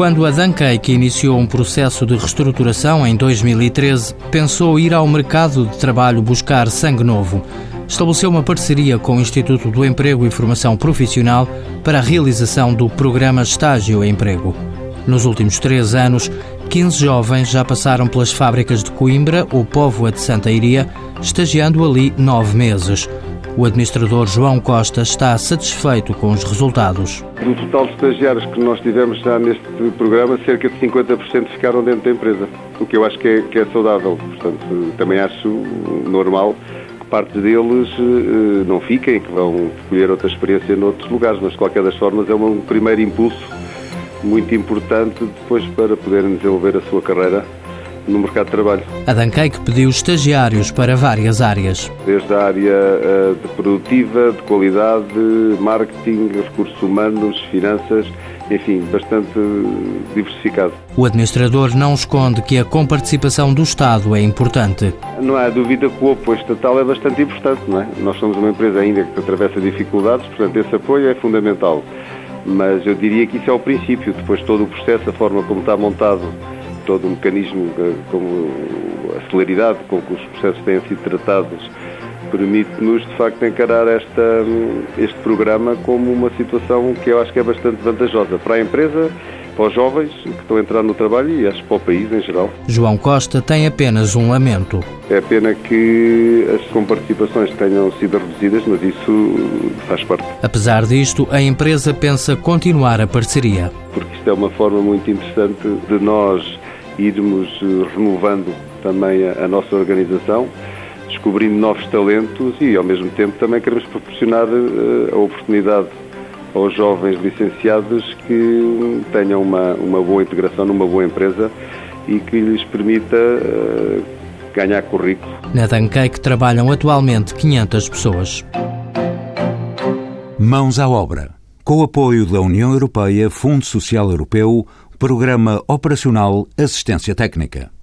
Quando a Dancake iniciou um processo de reestruturação em 2013, pensou ir ao mercado de trabalho buscar sangue novo. Estabeleceu uma parceria com o Instituto do Emprego e Formação Profissional para a realização do programa Estágio Emprego. Nos últimos três anos, 15 jovens já passaram pelas fábricas de Coimbra ou Póvoa de Santa Iria, estagiando ali nove meses. O administrador João Costa está satisfeito com os resultados. Do total de estagiários que nós tivemos já neste programa, cerca de 50% ficaram dentro da empresa, o que eu acho que é, que é saudável. Portanto, também acho normal que parte deles eh, não fiquem, que vão escolher outra experiência noutros lugares, mas de qualquer das formas é um primeiro impulso muito importante depois para poderem desenvolver a sua carreira no mercado de trabalho. A Dancake pediu estagiários para várias áreas. Desde a área uh, de produtiva, de qualidade, marketing, recursos humanos, finanças, enfim, bastante diversificado. O administrador não esconde que a comparticipação do Estado é importante. Não há dúvida que o apoio estatal é bastante importante, não é? Nós somos uma empresa ainda que atravessa dificuldades, portanto esse apoio é fundamental. Mas eu diria que isso é o princípio, depois todo o processo, a forma como está montado todo o mecanismo, como a celeridade com que os processos têm sido tratados, permite-nos, de facto, encarar esta, este programa como uma situação que eu acho que é bastante vantajosa para a empresa, para os jovens que estão a entrar no trabalho e acho para o país em geral. João Costa tem apenas um lamento. É pena que as comparticipações tenham sido reduzidas, mas isso faz parte. Apesar disto, a empresa pensa continuar a parceria. Porque isto é uma forma muito interessante de nós irmos eh, renovando também a, a nossa organização, descobrindo novos talentos e, ao mesmo tempo, também queremos proporcionar uh, a oportunidade aos jovens licenciados que tenham uma, uma boa integração numa boa empresa e que lhes permita uh, ganhar currículo. Na Dancake trabalham atualmente 500 pessoas. Mãos à obra. Com o apoio da União Europeia, Fundo Social Europeu, Programa Operacional Assistência Técnica.